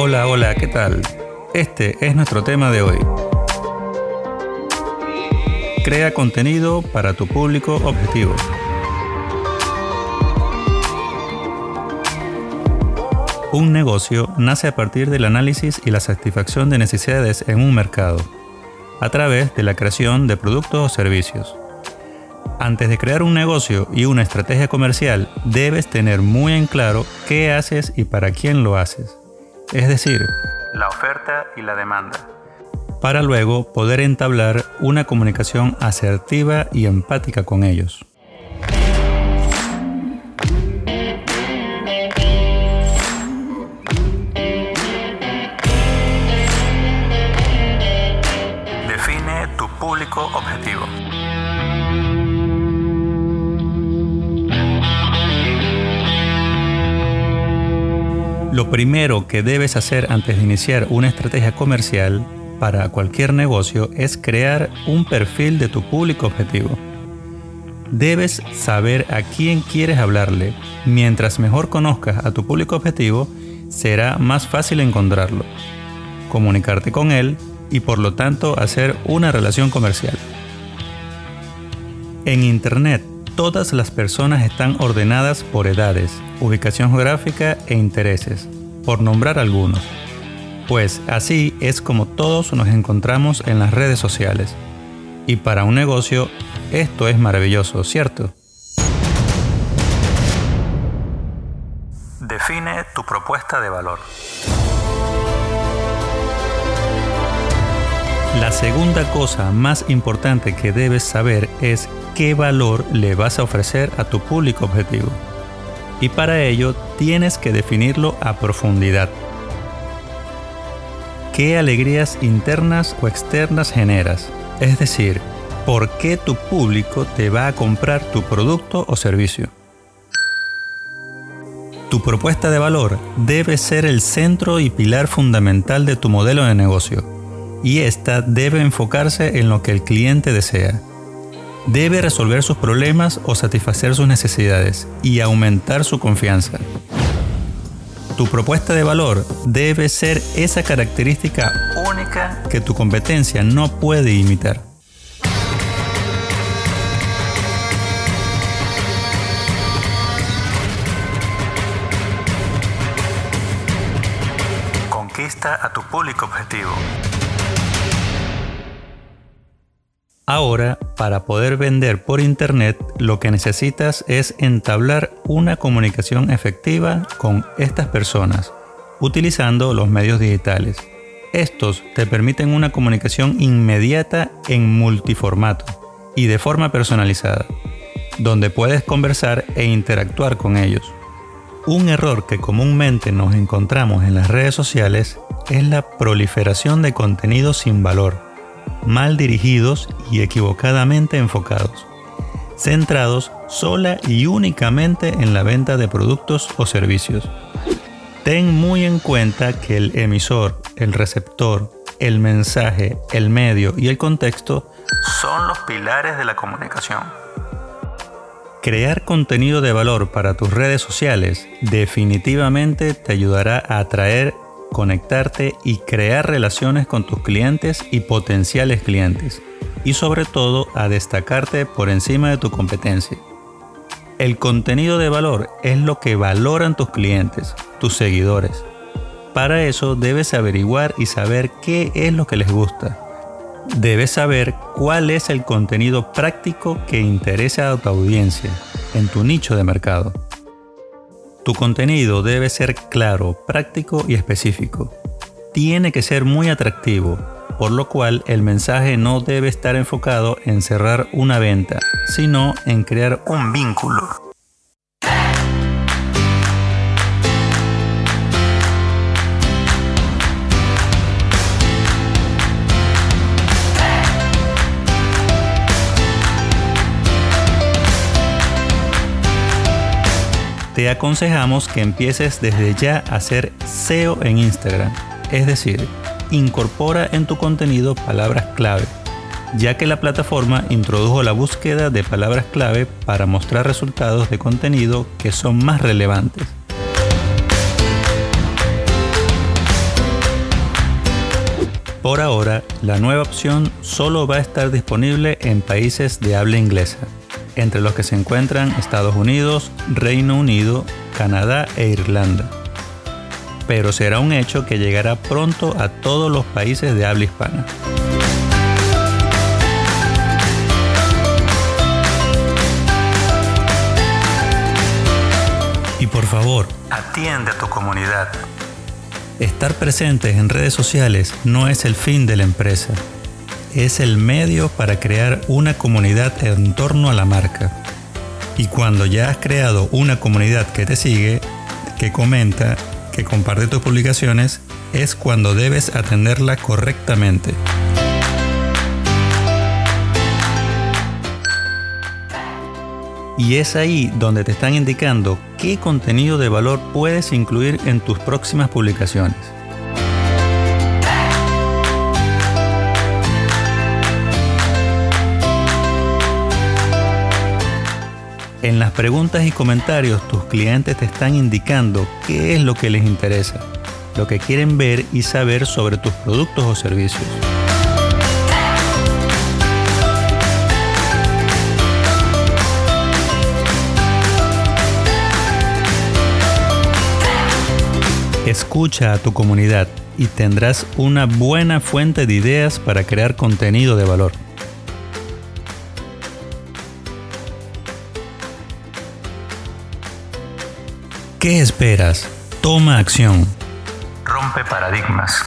Hola, hola, ¿qué tal? Este es nuestro tema de hoy. Crea contenido para tu público objetivo. Un negocio nace a partir del análisis y la satisfacción de necesidades en un mercado, a través de la creación de productos o servicios. Antes de crear un negocio y una estrategia comercial, debes tener muy en claro qué haces y para quién lo haces. Es decir, la oferta y la demanda. Para luego poder entablar una comunicación asertiva y empática con ellos. Define tu público objetivo. Lo primero que debes hacer antes de iniciar una estrategia comercial para cualquier negocio es crear un perfil de tu público objetivo. Debes saber a quién quieres hablarle. Mientras mejor conozcas a tu público objetivo, será más fácil encontrarlo, comunicarte con él y por lo tanto hacer una relación comercial. En Internet, todas las personas están ordenadas por edades, ubicación geográfica e intereses, por nombrar algunos. Pues así es como todos nos encontramos en las redes sociales. Y para un negocio, esto es maravilloso, ¿cierto? Define tu propuesta de valor. La segunda cosa más importante que debes saber es qué valor le vas a ofrecer a tu público objetivo. Y para ello tienes que definirlo a profundidad. ¿Qué alegrías internas o externas generas? Es decir, ¿por qué tu público te va a comprar tu producto o servicio? Tu propuesta de valor debe ser el centro y pilar fundamental de tu modelo de negocio, y esta debe enfocarse en lo que el cliente desea debe resolver sus problemas o satisfacer sus necesidades y aumentar su confianza. Tu propuesta de valor debe ser esa característica única que tu competencia no puede imitar. Conquista a tu público objetivo. Ahora, para poder vender por Internet, lo que necesitas es entablar una comunicación efectiva con estas personas, utilizando los medios digitales. Estos te permiten una comunicación inmediata en multiformato y de forma personalizada, donde puedes conversar e interactuar con ellos. Un error que comúnmente nos encontramos en las redes sociales es la proliferación de contenido sin valor mal dirigidos y equivocadamente enfocados, centrados sola y únicamente en la venta de productos o servicios. Ten muy en cuenta que el emisor, el receptor, el mensaje, el medio y el contexto son los pilares de la comunicación. Crear contenido de valor para tus redes sociales definitivamente te ayudará a atraer conectarte y crear relaciones con tus clientes y potenciales clientes, y sobre todo a destacarte por encima de tu competencia. El contenido de valor es lo que valoran tus clientes, tus seguidores. Para eso debes averiguar y saber qué es lo que les gusta. Debes saber cuál es el contenido práctico que interesa a tu audiencia en tu nicho de mercado. Tu contenido debe ser claro, práctico y específico. Tiene que ser muy atractivo, por lo cual el mensaje no debe estar enfocado en cerrar una venta, sino en crear un vínculo. Te aconsejamos que empieces desde ya a hacer SEO en Instagram. Es decir, incorpora en tu contenido palabras clave, ya que la plataforma introdujo la búsqueda de palabras clave para mostrar resultados de contenido que son más relevantes. Por ahora, la nueva opción solo va a estar disponible en países de habla inglesa, entre los que se encuentran Estados Unidos, Reino Unido, Canadá e Irlanda. Pero será un hecho que llegará pronto a todos los países de habla hispana. Y por favor, atiende a tu comunidad. Estar presentes en redes sociales no es el fin de la empresa, es el medio para crear una comunidad en torno a la marca. Y cuando ya has creado una comunidad que te sigue, que comenta, que comparte tus publicaciones, es cuando debes atenderla correctamente. Y es ahí donde te están indicando qué contenido de valor puedes incluir en tus próximas publicaciones. En las preguntas y comentarios tus clientes te están indicando qué es lo que les interesa, lo que quieren ver y saber sobre tus productos o servicios. Escucha a tu comunidad y tendrás una buena fuente de ideas para crear contenido de valor. ¿Qué esperas? Toma acción. Rompe paradigmas.